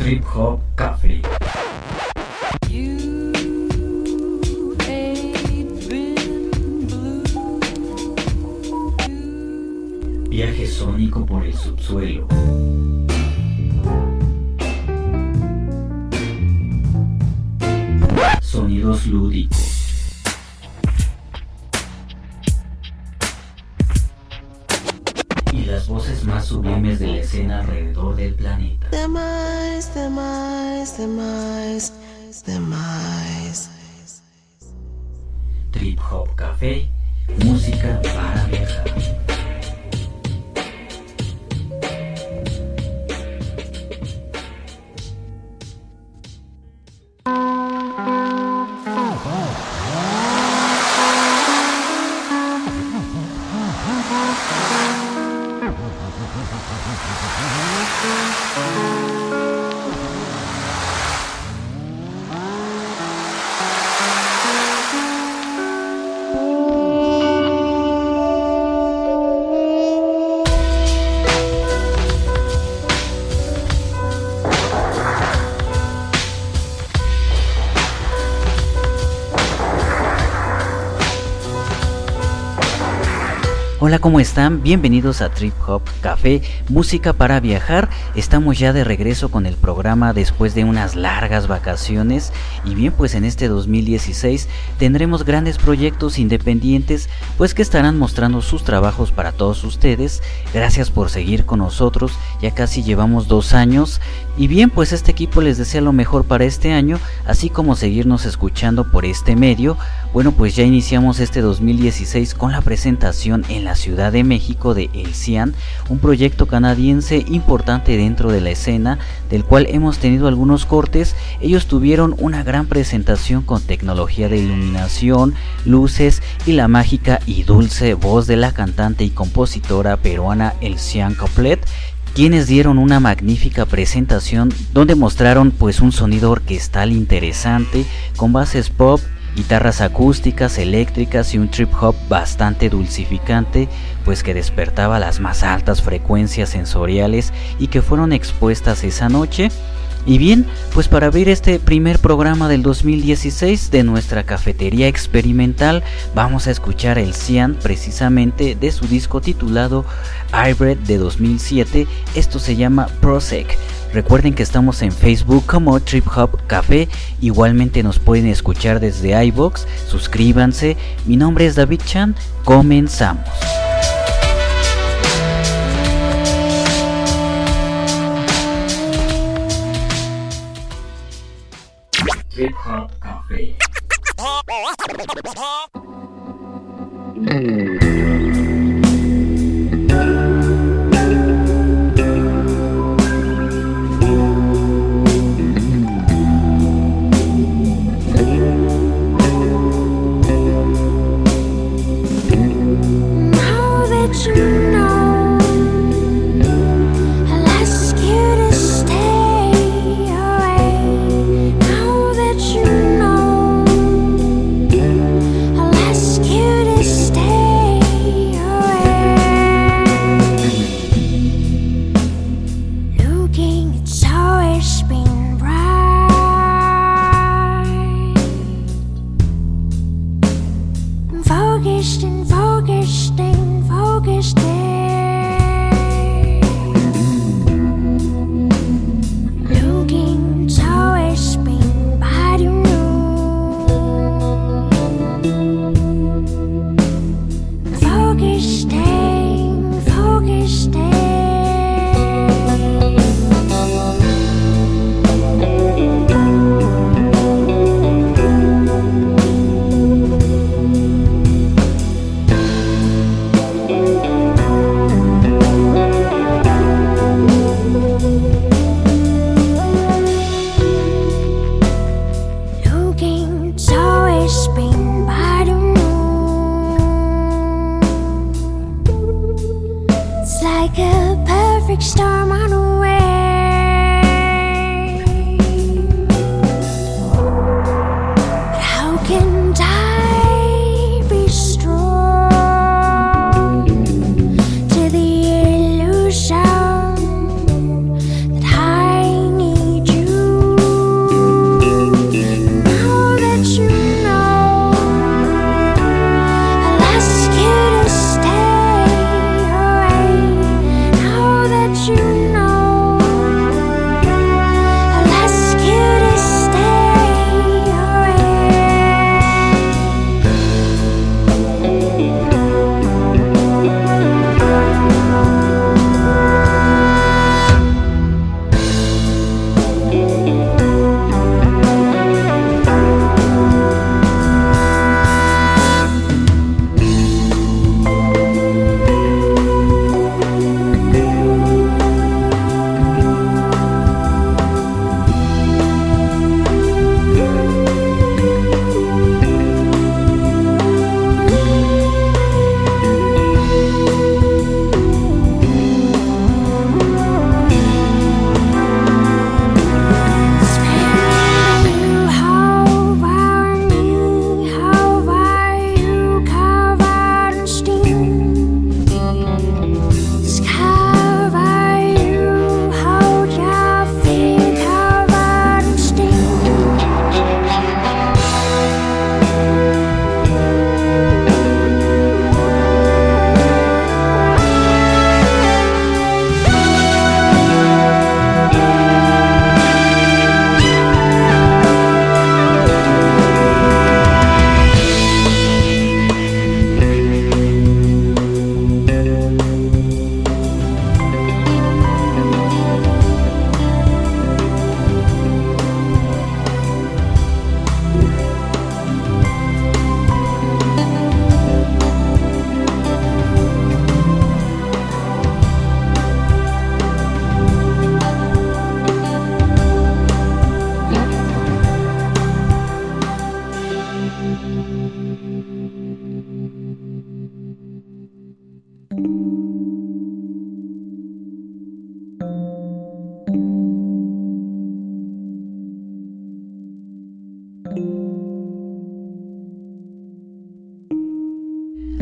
Trip Hop Café. Viaje sónico por el subsuelo. Sonidos lúdicos. Más sublimes de la escena alrededor del planeta. Demais, demais, demais, demais. Hola, ¿cómo están? Bienvenidos a Trip Hop Café, música para viajar. Estamos ya de regreso con el programa después de unas largas vacaciones y bien, pues en este 2016 tendremos grandes proyectos independientes, pues que estarán mostrando sus trabajos para todos ustedes. Gracias por seguir con nosotros, ya casi llevamos dos años y bien, pues este equipo les desea lo mejor para este año, así como seguirnos escuchando por este medio. Bueno, pues ya iniciamos este 2016 con la presentación en la Ciudad de México de El Cian, un proyecto canadiense importante dentro de la escena, del cual hemos tenido algunos cortes. Ellos tuvieron una gran presentación con tecnología de iluminación, luces y la mágica y dulce voz de la cantante y compositora peruana El Cian Coplet quienes dieron una magnífica presentación donde mostraron pues un sonido orquestal interesante con bases pop guitarras acústicas, eléctricas y un trip hop bastante dulcificante, pues que despertaba las más altas frecuencias sensoriales y que fueron expuestas esa noche. Y bien, pues para abrir este primer programa del 2016 de nuestra cafetería experimental, vamos a escuchar el Cian precisamente de su disco titulado Hybrid de 2007. Esto se llama Prosec. Recuerden que estamos en Facebook como Trip Hop Café. Igualmente nos pueden escuchar desde iBox. Suscríbanse. Mi nombre es David Chan. Comenzamos. Trip Hop Café.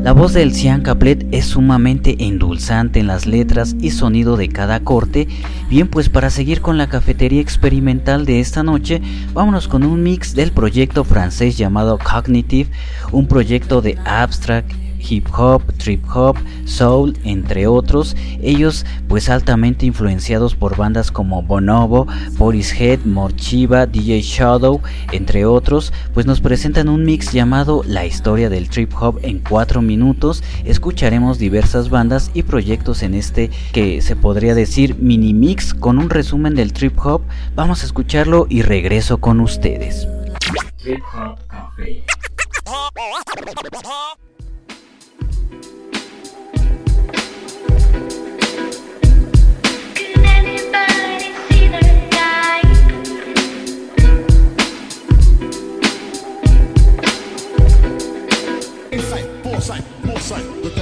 La voz del Cian Caplet es sumamente endulzante en las letras y sonido de cada corte. Bien, pues para seguir con la cafetería experimental de esta noche, vámonos con un mix del proyecto francés llamado Cognitive, un proyecto de abstract hip hop, trip hop, soul, entre otros, ellos pues altamente influenciados por bandas como Bonobo, Head, Morchiva, DJ Shadow, entre otros, pues nos presentan un mix llamado La historia del trip hop en 4 minutos, escucharemos diversas bandas y proyectos en este que se podría decir mini mix con un resumen del trip hop, vamos a escucharlo y regreso con ustedes. Trip Hop.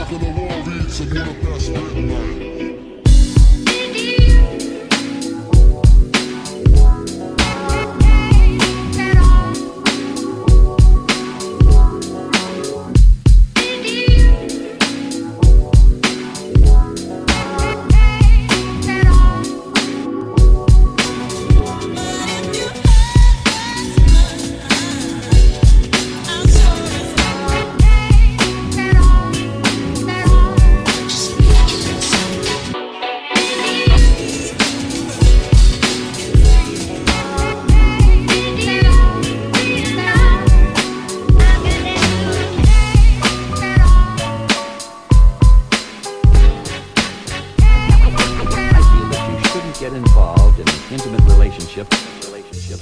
Back of the wall reads, I'm one of best written get involved in an intimate relationship. relationship.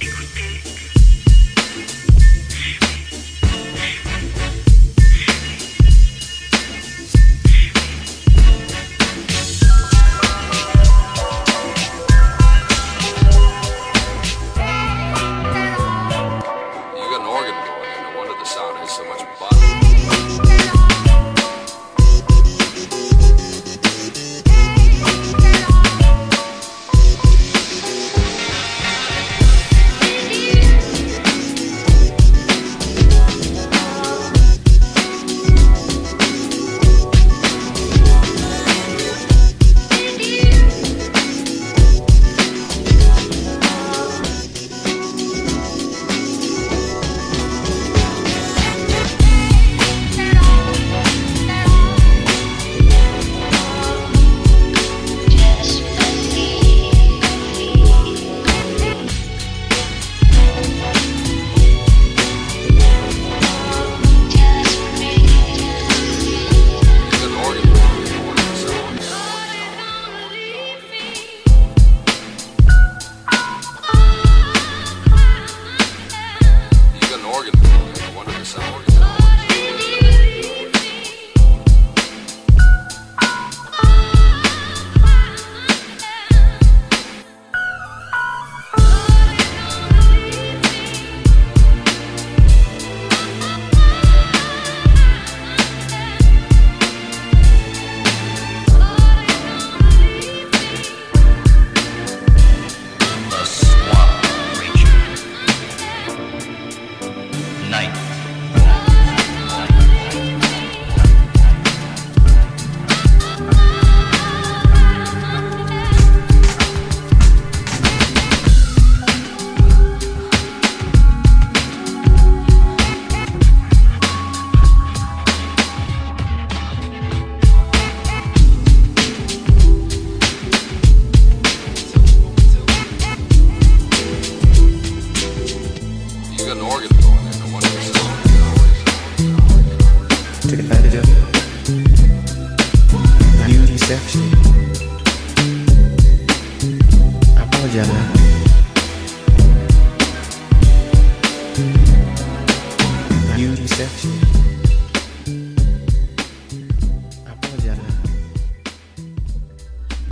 night.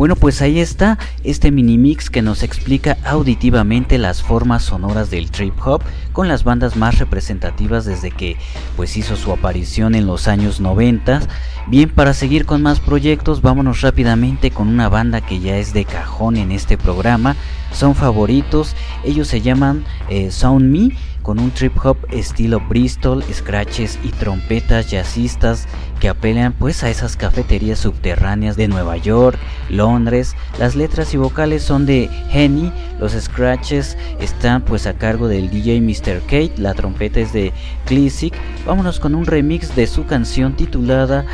Bueno, pues ahí está este mini mix que nos explica auditivamente las formas sonoras del trip hop con las bandas más representativas desde que pues hizo su aparición en los años 90. Bien, para seguir con más proyectos, vámonos rápidamente con una banda que ya es de cajón en este programa. Son favoritos, ellos se llaman eh, Sound Me con un trip hop estilo Bristol, scratches y trompetas jazzistas que apelan pues a esas cafeterías subterráneas de Nueva York, Londres. Las letras y vocales son de Henny, los scratches están pues a cargo del DJ Mr. Kate, la trompeta es de Classic. Vámonos con un remix de su canción titulada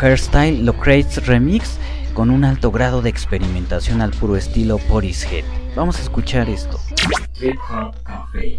Hairstyle Locrates Remix con un alto grado de experimentación al puro estilo Portishead. Vamos a escuchar esto. Hop Café.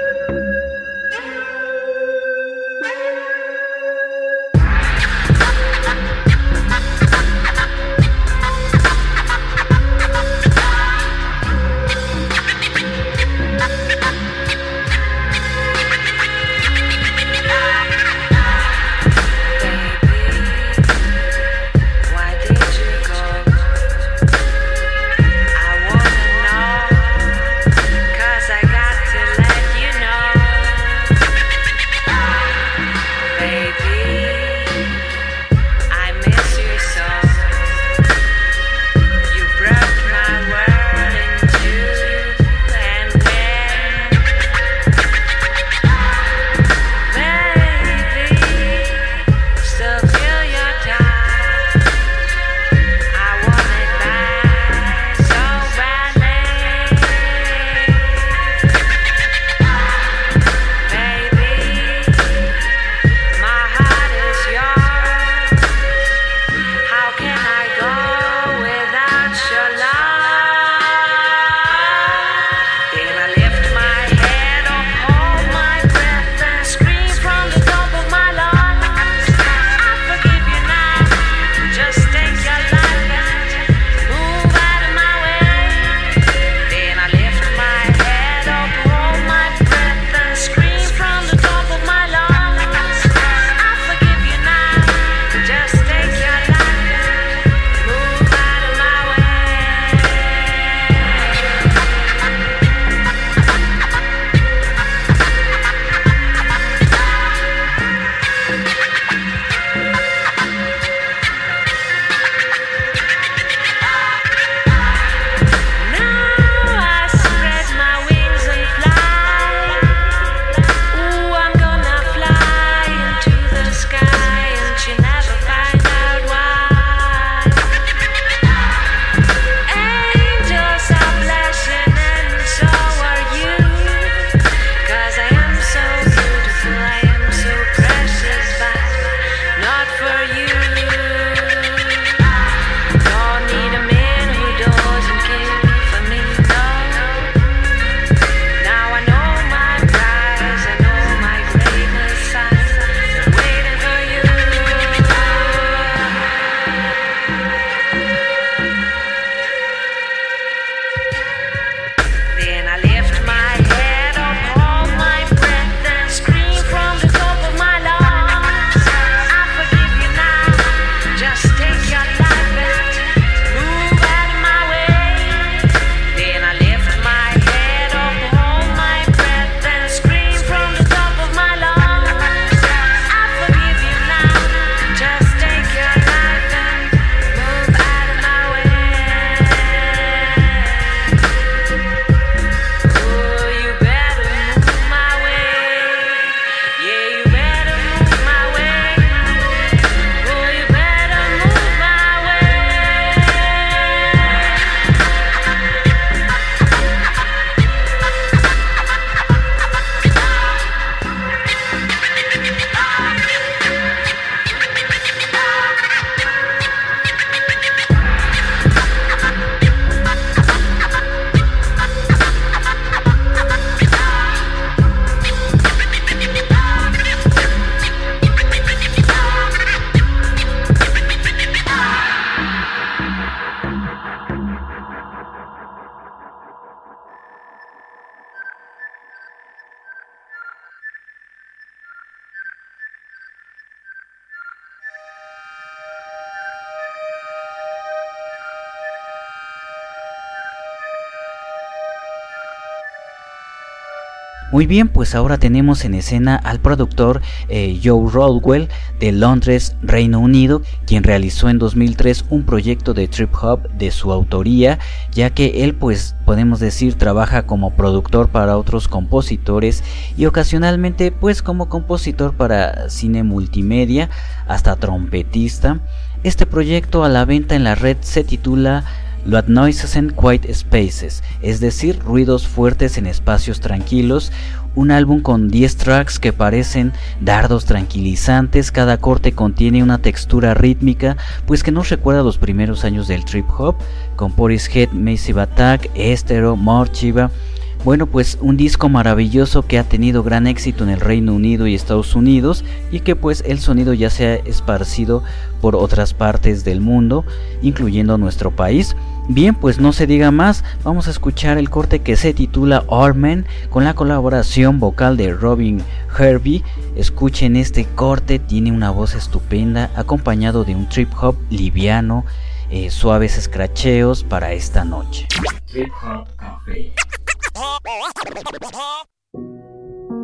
Muy bien, pues ahora tenemos en escena al productor eh, Joe Rodwell de Londres, Reino Unido, quien realizó en 2003 un proyecto de trip hop de su autoría, ya que él pues podemos decir trabaja como productor para otros compositores y ocasionalmente pues como compositor para cine multimedia, hasta trompetista. Este proyecto a la venta en la red se titula Loud Noises and Quiet Spaces, es decir, ruidos fuertes en espacios tranquilos, un álbum con 10 tracks que parecen dardos tranquilizantes, cada corte contiene una textura rítmica, pues que nos recuerda los primeros años del trip hop, con Head, Massive Attack, Estero, Morchiva, bueno, pues un disco maravilloso que ha tenido gran éxito en el Reino Unido y Estados Unidos y que pues el sonido ya se ha esparcido por otras partes del mundo, incluyendo nuestro país. Bien, pues no se diga más, vamos a escuchar el corte que se titula All Men con la colaboración vocal de Robin Herbie. Escuchen este corte, tiene una voz estupenda, acompañado de un trip hop liviano, eh, suaves escracheos para esta noche. Trip Hop Café. ハハハハハ!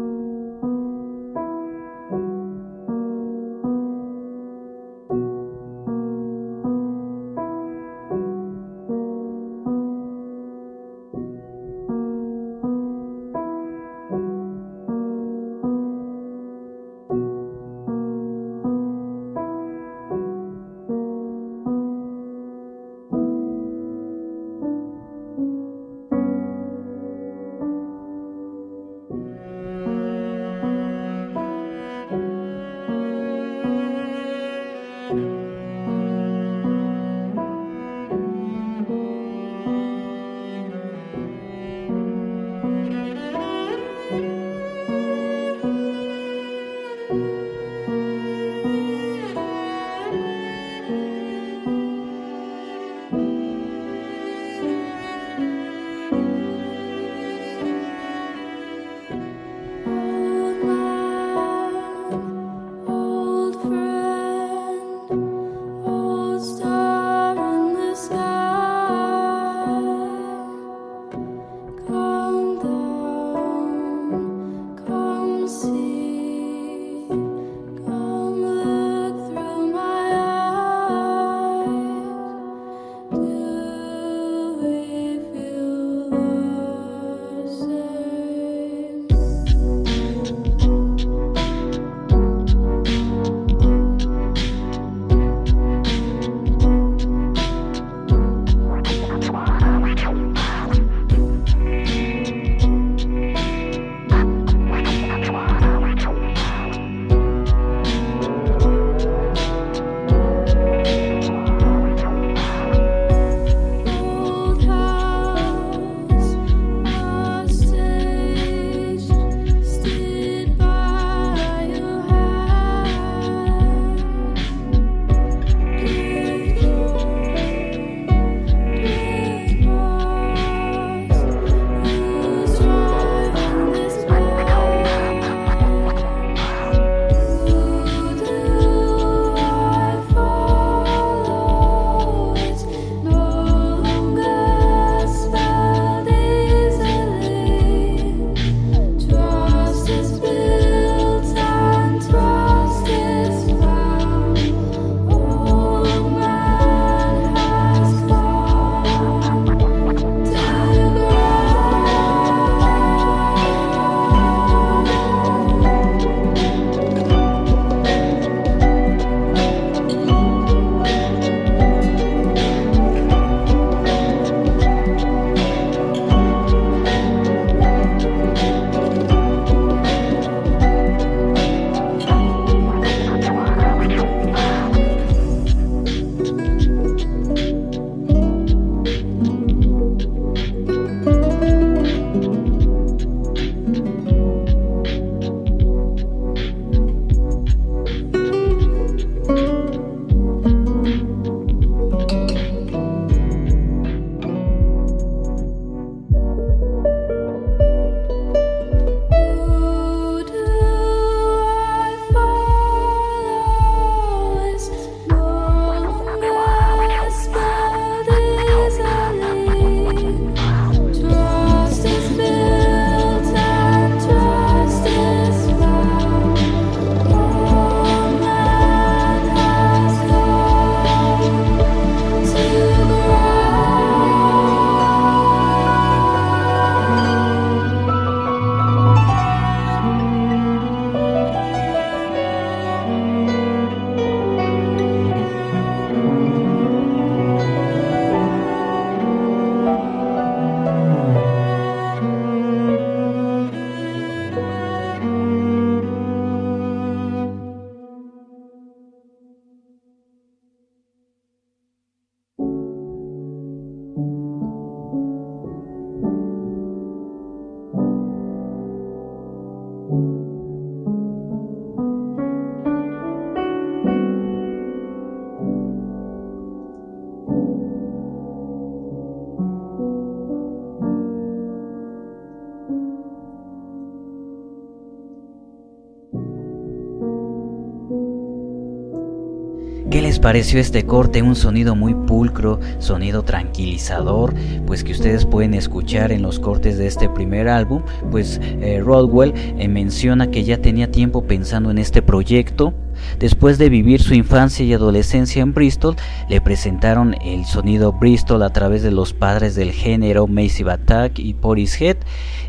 Pareció este corte? Un sonido muy pulcro, sonido tranquilizador, pues que ustedes pueden escuchar en los cortes de este primer álbum. Pues eh, Rodwell eh, menciona que ya tenía tiempo pensando en este proyecto. Después de vivir su infancia y adolescencia en Bristol, le presentaron el sonido Bristol a través de los padres del género Massive Attack y Portishead.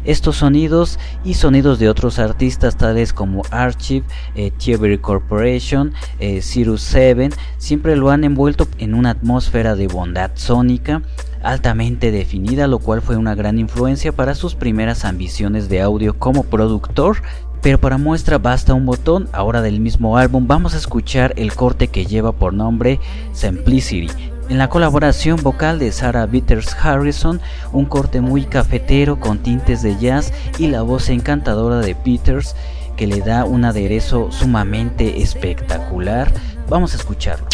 Estos sonidos y sonidos de otros artistas tales como Archive, eh, Corporation, eh, Cirrus 7, siempre lo han envuelto en una atmósfera de bondad sónica altamente definida, lo cual fue una gran influencia para sus primeras ambiciones de audio como productor. Pero para muestra basta un botón, ahora del mismo álbum vamos a escuchar el corte que lleva por nombre Simplicity, en la colaboración vocal de Sarah Bitters Harrison, un corte muy cafetero con tintes de jazz y la voz encantadora de Peters que le da un aderezo sumamente espectacular. Vamos a escucharlo.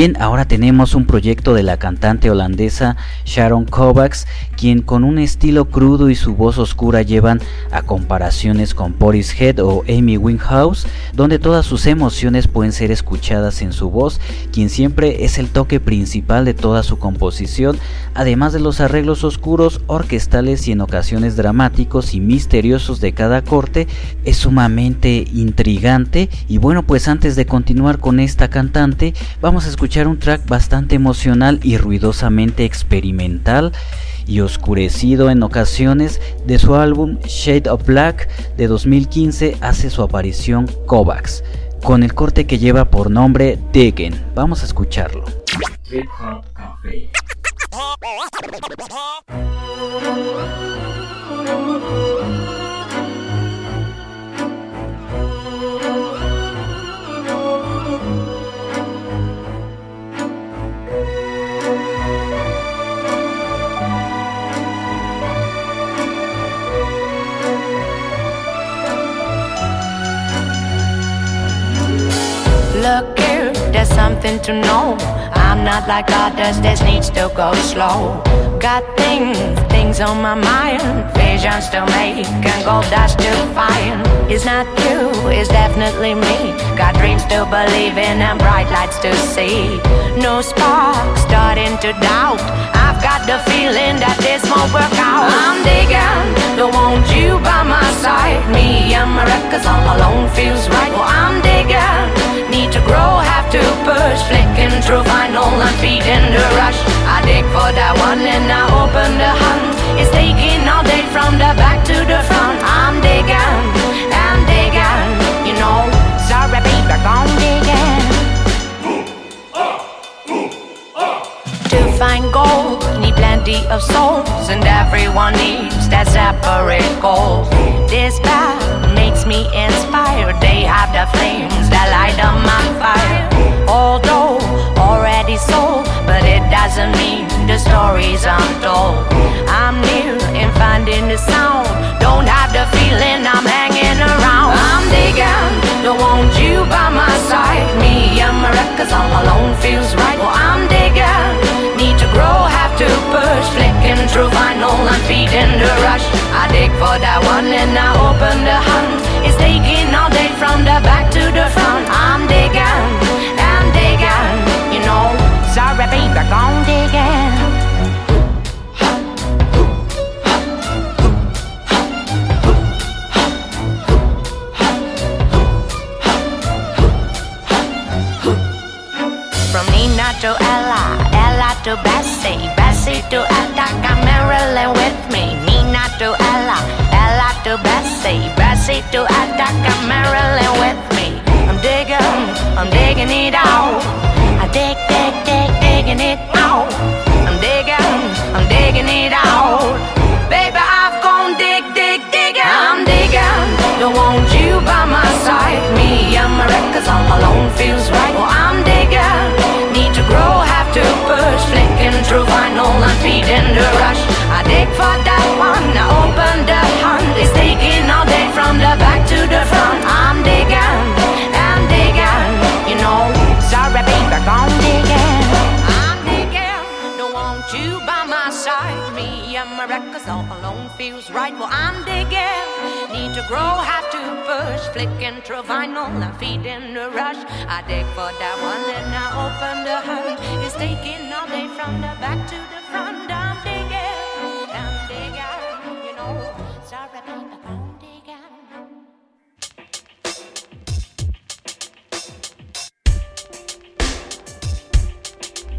Bien, ahora tenemos un proyecto de la cantante holandesa Sharon Kovacs, quien con un estilo crudo y su voz oscura llevan a comparaciones con Head o Amy Winehouse, donde todas sus emociones pueden ser escuchadas en su voz, quien siempre es el toque principal de toda su composición, además de los arreglos oscuros, orquestales y en ocasiones dramáticos y misteriosos de cada corte, es sumamente intrigante. Y bueno, pues antes de continuar con esta cantante, vamos a escuchar un track bastante emocional y ruidosamente experimental y oscurecido en ocasiones de su álbum Shade of Black de 2015 hace su aparición Kovacs, con el corte que lleva por nombre Degen. Vamos a escucharlo. There's something to know. I'm not like others, this needs to go slow. Got things, things on my mind. Visions to make and gold dust to find. It's not you, it's definitely me. Got dreams to believe in and bright lights to see. No spark, starting to doubt. Got the feeling that this won't work out. I'm digging, don't want you by my side. Me and my records all alone feels right. Well, I'm digging need to grow, have to push. Flicking through vinyl and feeding the rush. I dig for that one and I open the hunt. It's taking all day from the back to the front. I'm digging and digging, you know. Sorry, baby, I'm digging. To find gold, of souls, and everyone needs that separate goal. This path makes me inspired. They have the flames that light up my fire. Although already sold, but it doesn't mean the stories I'm told. I'm near in finding the sound. Don't have the feeling I'm hanging around. I'm digging, don't want you by my side. Me and my records all alone feels right. Well, I'm digging, need to grow, have to push. Flicking through vinyl, I'm feeding the rush. I dig for that one and I feels right. Well, I'm digging, need to grow, have to push. Flicking through vinyl and feeding the rush. I dig for that one and I open the hunt. It's taking all day from the back to the front. I'm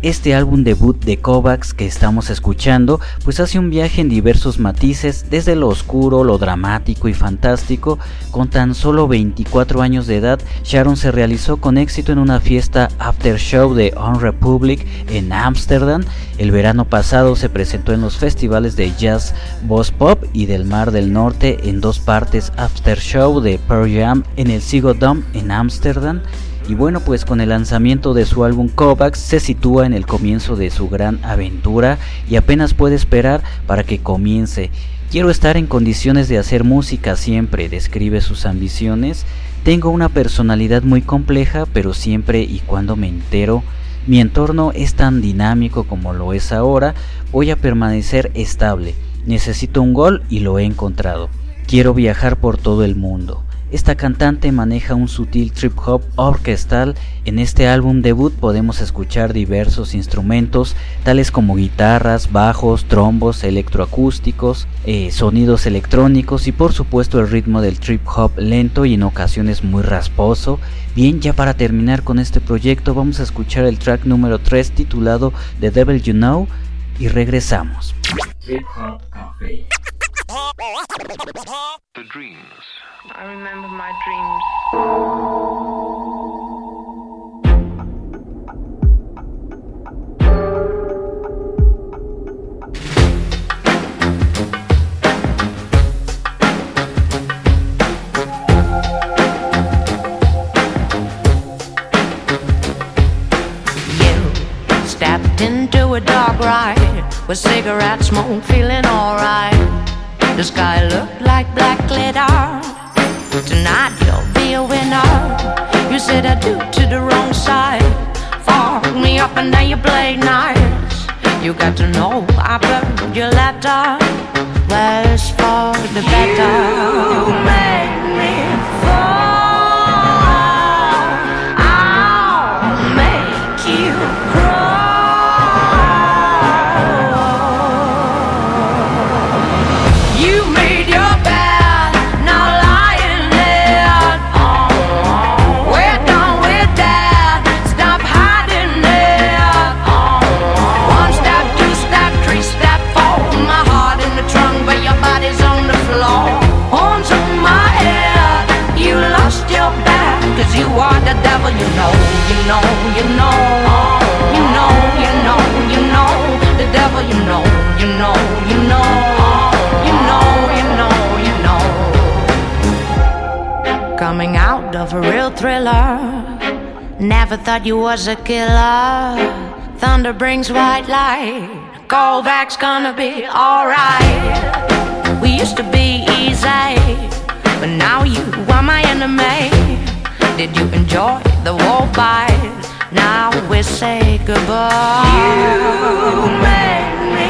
Este álbum debut de Kovacs que estamos escuchando pues hace un viaje en diversos matices desde lo oscuro, lo dramático y fantástico. Con tan solo 24 años de edad, Sharon se realizó con éxito en una fiesta after show de On Republic en Ámsterdam. El verano pasado se presentó en los festivales de jazz Boss Pop y del Mar del Norte en dos partes after show de Pearl Jam en el Sigo Dome en Ámsterdam. Y bueno, pues con el lanzamiento de su álbum Kovacs se sitúa en el comienzo de su gran aventura y apenas puede esperar para que comience. Quiero estar en condiciones de hacer música siempre, describe sus ambiciones. Tengo una personalidad muy compleja, pero siempre y cuando me entero, Mi entorno es tan dinámico como lo es ahora, voy a permanecer estable. Necesito un gol y lo he encontrado. Quiero viajar por todo el mundo. Esta cantante maneja un sutil trip hop orquestal. En este álbum debut podemos escuchar diversos instrumentos, tales como guitarras, bajos, trombos, electroacústicos, eh, sonidos electrónicos y por supuesto el ritmo del trip hop lento y en ocasiones muy rasposo. Bien, ya para terminar con este proyecto vamos a escuchar el track número 3 titulado The Devil You Know y regresamos. Trip Hop Café. The dreams. I remember my dreams. You stepped into a dark ride with cigarette smoke, feeling alright. The sky looked like black glitter. Tonight you'll be a winner. You said I do to the wrong side. Fuck me up and then you play nice. You got to know I burned your letter. Worse for the better. Thriller. Never thought you was a killer. Thunder brings white light. Callback's gonna be alright. We used to be easy, but now you are my enemy. Did you enjoy the war fight? Now we say goodbye. You made me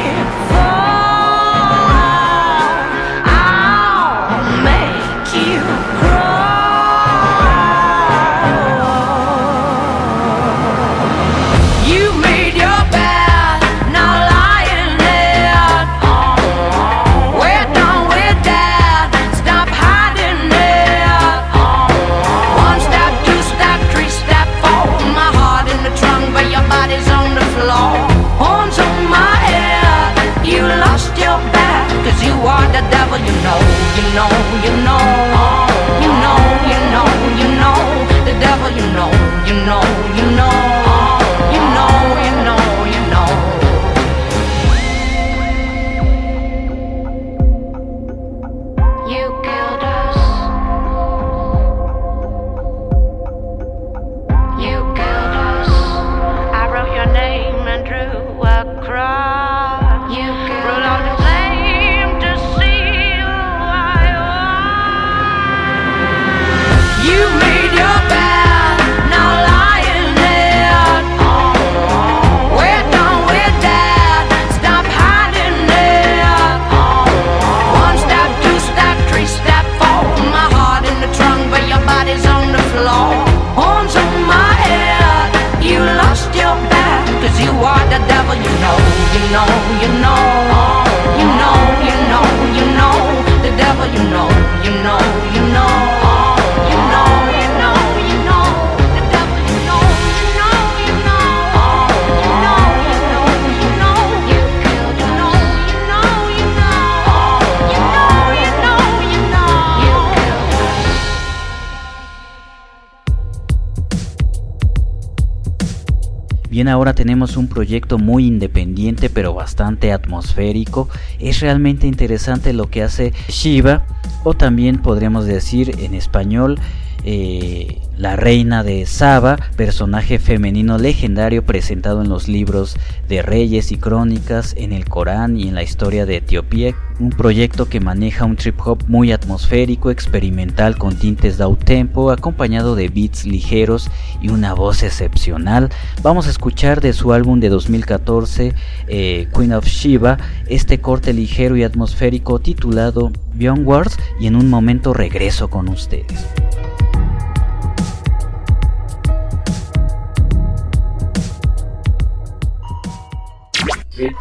ahora tenemos un proyecto muy independiente pero bastante atmosférico. Es realmente interesante lo que hace Shiva o también podríamos decir en español eh, la reina de Saba, personaje femenino legendario presentado en los libros de Reyes y Crónicas, en el Corán y en la historia de Etiopía, un proyecto que maneja un trip hop muy atmosférico, experimental con tintes de tempo, acompañado de beats ligeros y una voz excepcional. Vamos a escuchar de su álbum de 2014, eh, Queen of Shiva, este corte ligero y atmosférico titulado Beyond Wars y en un momento regreso con ustedes.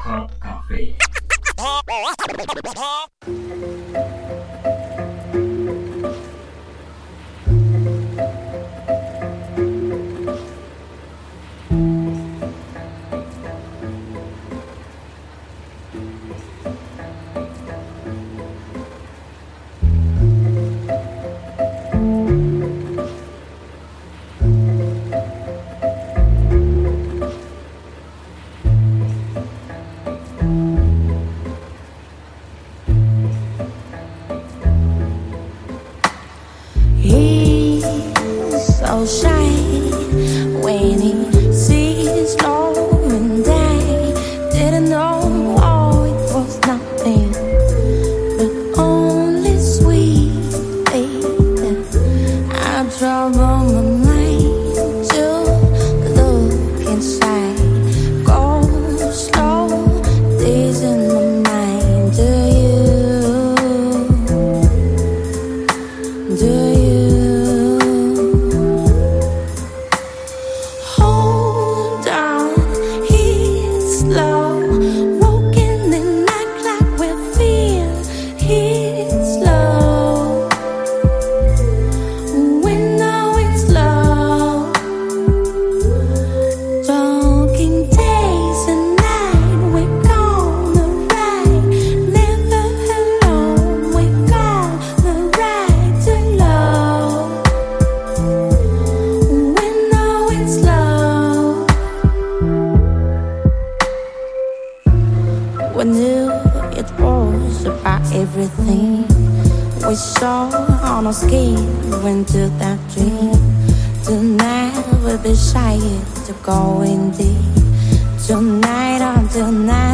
Hop. バタバタバタバタ。no scheme into that dream. To never be shy to going deep. Tonight on tonight.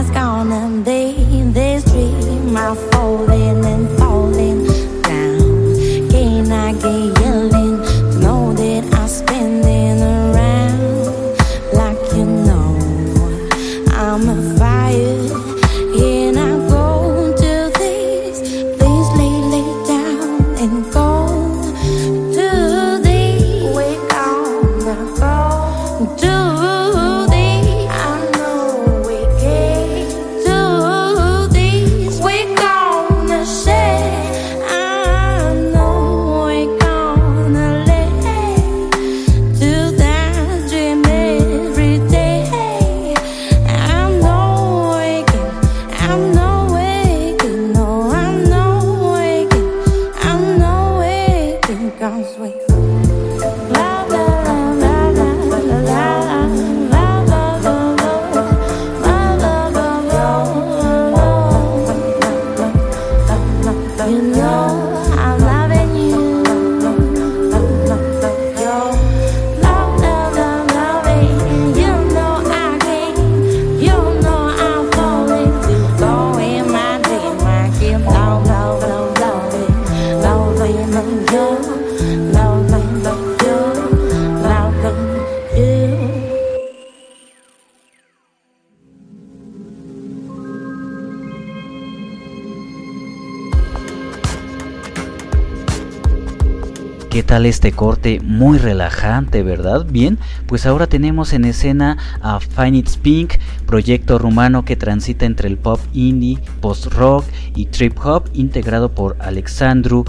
¿Qué tal este corte? Muy relajante, ¿verdad? Bien, pues ahora tenemos en escena a Find It's Pink, proyecto rumano que transita entre el pop indie, post-rock y trip hop, integrado por Alexandru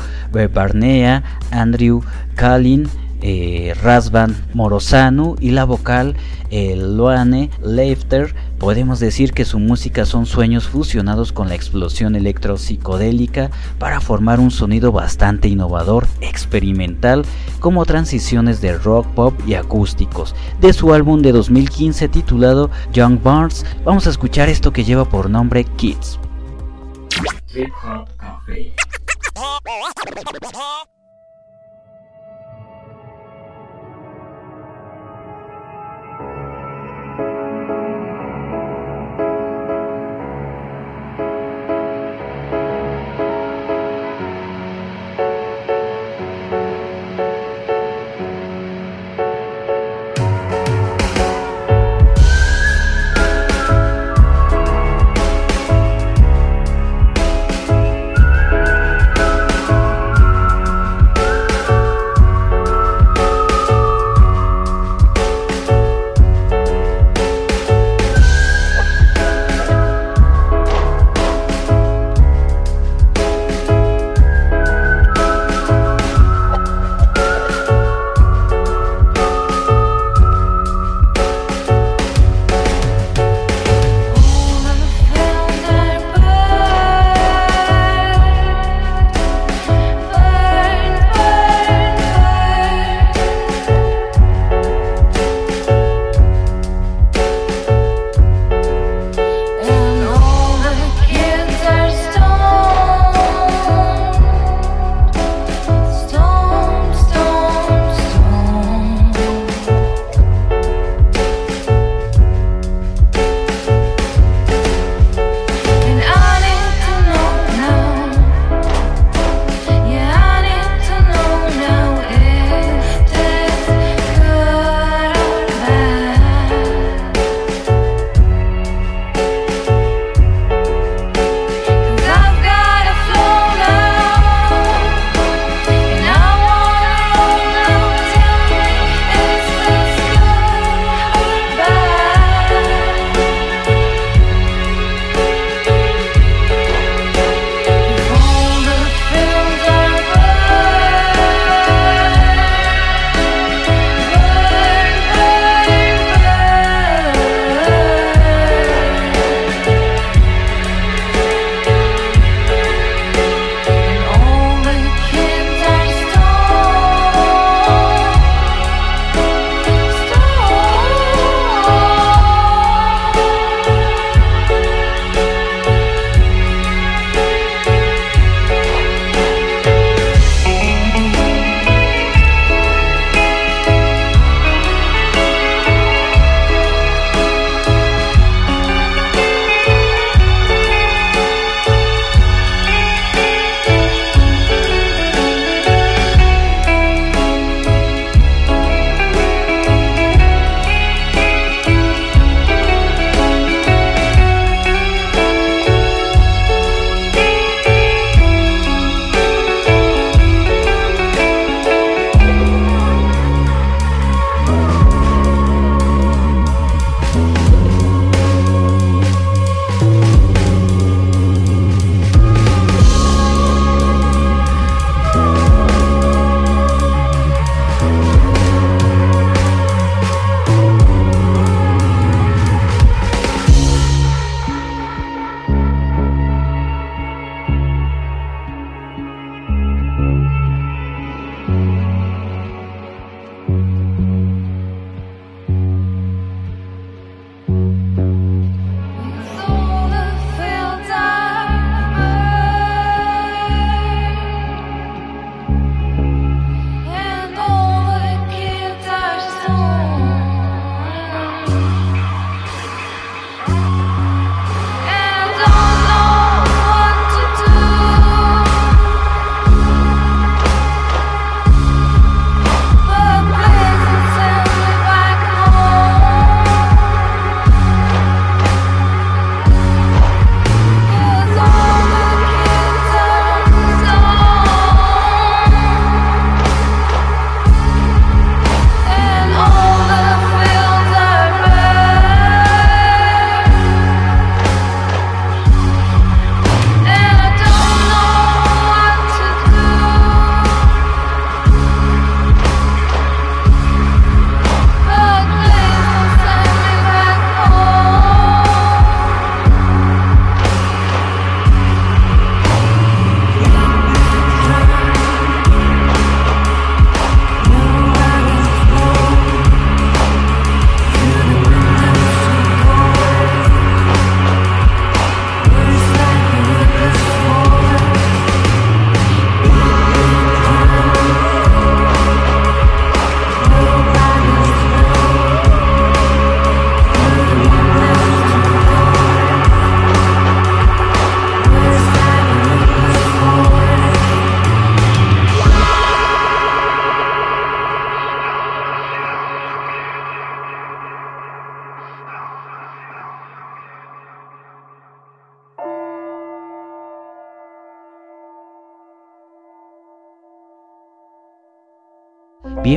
Barnea, Andrew Kalin, eh, Razvan Morozanu y la vocal eh, Loane Leifter. Podemos decir que su música son sueños fusionados con la explosión electro-psicodélica para formar un sonido bastante innovador, experimental, como transiciones de rock, pop y acústicos. De su álbum de 2015 titulado Young Barnes, vamos a escuchar esto que lleva por nombre Kids.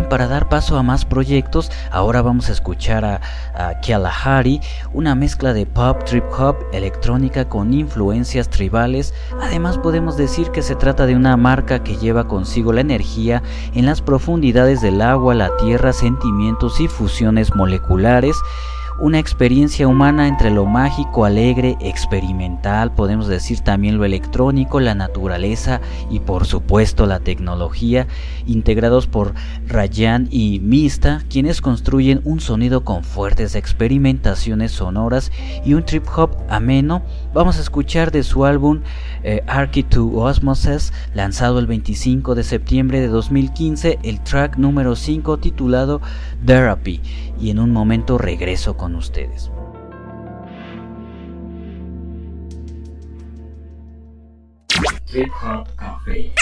Para dar paso a más proyectos, ahora vamos a escuchar a, a una mezcla de pop, trip hop, electrónica con influencias tribales. Además podemos decir que se trata de una marca que lleva consigo la energía en las profundidades del agua, la tierra, sentimientos y fusiones moleculares una experiencia humana entre lo mágico, alegre, experimental, podemos decir también lo electrónico, la naturaleza y por supuesto la tecnología, integrados por Rayan y Mista, quienes construyen un sonido con fuertes experimentaciones sonoras y un trip hop ameno. Vamos a escuchar de su álbum eh, Archy to Osmosis, lanzado el 25 de septiembre de 2015, el track número 5 titulado Therapy, y en un momento regreso con ustedes. Trip Hop Café.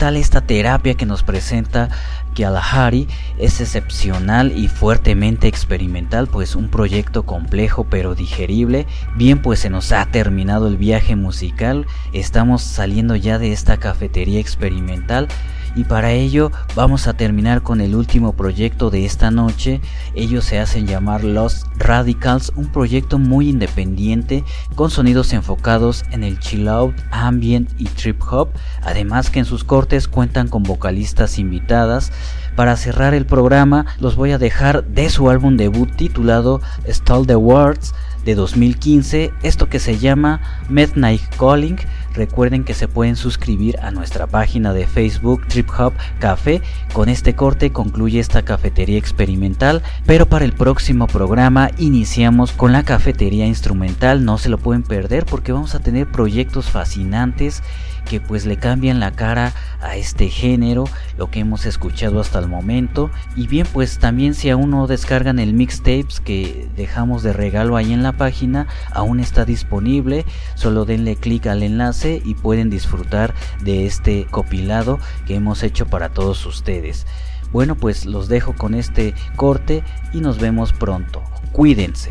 Tal esta terapia que nos presenta Kalahari? Es excepcional y fuertemente experimental, pues un proyecto complejo pero digerible. Bien, pues se nos ha terminado el viaje musical, estamos saliendo ya de esta cafetería experimental y para ello vamos a terminar con el último proyecto de esta noche. Ellos se hacen llamar Los Radicals, un proyecto muy independiente con sonidos enfocados en el chill out, ambient y trip hop, además que en sus cortes cuentan con vocalistas invitadas. Para cerrar el programa los voy a dejar de su álbum debut titulado Stall the Words de 2015, esto que se llama Midnight Calling. Recuerden que se pueden suscribir a nuestra página de Facebook Trip Hop Café. Con este corte concluye esta cafetería experimental, pero para el próximo programa iniciamos con la cafetería instrumental. No se lo pueden perder porque vamos a tener proyectos fascinantes que pues le cambian la cara a este género, lo que hemos escuchado hasta el momento. Y bien, pues también si aún no descargan el mixtapes que dejamos de regalo ahí en la página, aún está disponible. Solo denle clic al enlace y pueden disfrutar de este copilado que hemos hecho para todos ustedes. Bueno, pues los dejo con este corte y nos vemos pronto. Cuídense.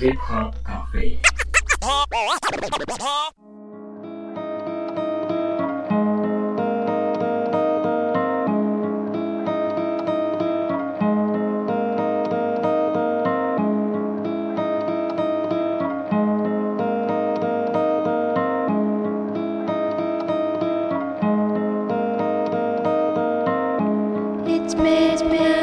Trip Hop Cafe. It's midnight calling.